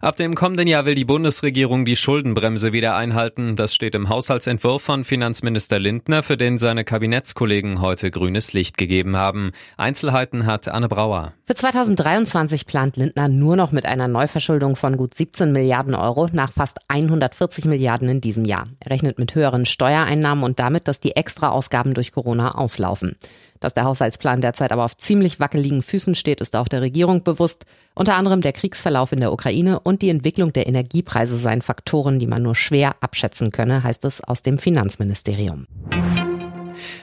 Ab dem kommenden Jahr will die Bundesregierung die Schuldenbremse wieder einhalten. Das steht im Haushaltsentwurf von Finanzminister Lindner, für den seine Kabinettskollegen heute grünes Licht gegeben haben. Einzelheiten hat Anne Brauer. Für 2023 plant Lindner nur noch mit einer Neuverschuldung von gut 17 Milliarden Euro nach fast 140 Milliarden in diesem Jahr. Er rechnet mit höheren Steuereinnahmen und damit, dass die Extraausgaben durch Corona auslaufen. Dass der Haushaltsplan derzeit aber auf ziemlich wackeligen Füßen steht, ist auch der Regierung bewusst. Unter anderem der Kriegsverlauf in der Ukraine und die Entwicklung der Energiepreise seien Faktoren, die man nur schwer abschätzen könne, heißt es aus dem Finanzministerium.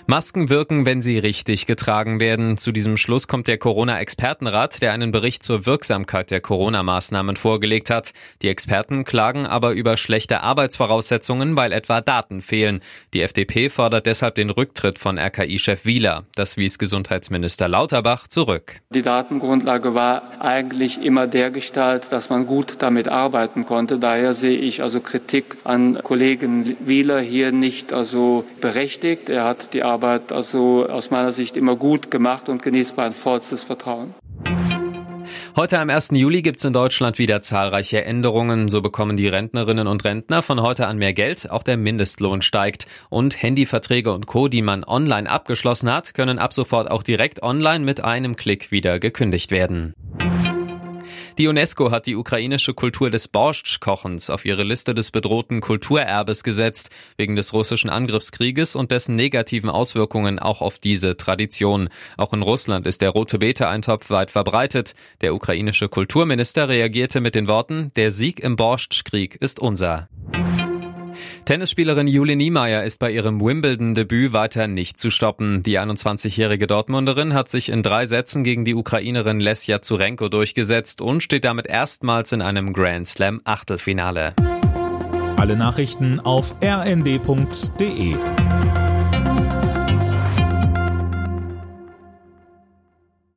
Masken wirken, wenn sie richtig getragen werden. Zu diesem Schluss kommt der Corona-Expertenrat, der einen Bericht zur Wirksamkeit der Corona-Maßnahmen vorgelegt hat. Die Experten klagen aber über schlechte Arbeitsvoraussetzungen, weil etwa Daten fehlen. Die FDP fordert deshalb den Rücktritt von RKI-Chef Wieler. Das wies Gesundheitsminister Lauterbach zurück. Die Datengrundlage war eigentlich immer der Gestalt, dass man gut damit arbeiten konnte. Daher sehe ich also Kritik an Kollegen Wieler hier nicht also berechtigt. Er hat die Arbeit Arbeit also aus meiner Sicht immer gut gemacht und genießt mein vollstes Vertrauen. Heute am 1. Juli gibt es in Deutschland wieder zahlreiche Änderungen. So bekommen die Rentnerinnen und Rentner von heute an mehr Geld, auch der Mindestlohn steigt. Und Handyverträge und Co., die man online abgeschlossen hat, können ab sofort auch direkt online mit einem Klick wieder gekündigt werden. Die UNESCO hat die ukrainische Kultur des Borschtsch-Kochens auf ihre Liste des bedrohten Kulturerbes gesetzt, wegen des russischen Angriffskrieges und dessen negativen Auswirkungen auch auf diese Tradition. Auch in Russland ist der rote Beete-Eintopf weit verbreitet. Der ukrainische Kulturminister reagierte mit den Worten, der Sieg im Borschtsch-Krieg ist unser. Tennisspielerin Julie Niemeyer ist bei ihrem Wimbledon-Debüt weiter nicht zu stoppen. Die 21-jährige Dortmunderin hat sich in drei Sätzen gegen die Ukrainerin Lesja Zurenko durchgesetzt und steht damit erstmals in einem Grand Slam Achtelfinale. Alle Nachrichten auf rnd.de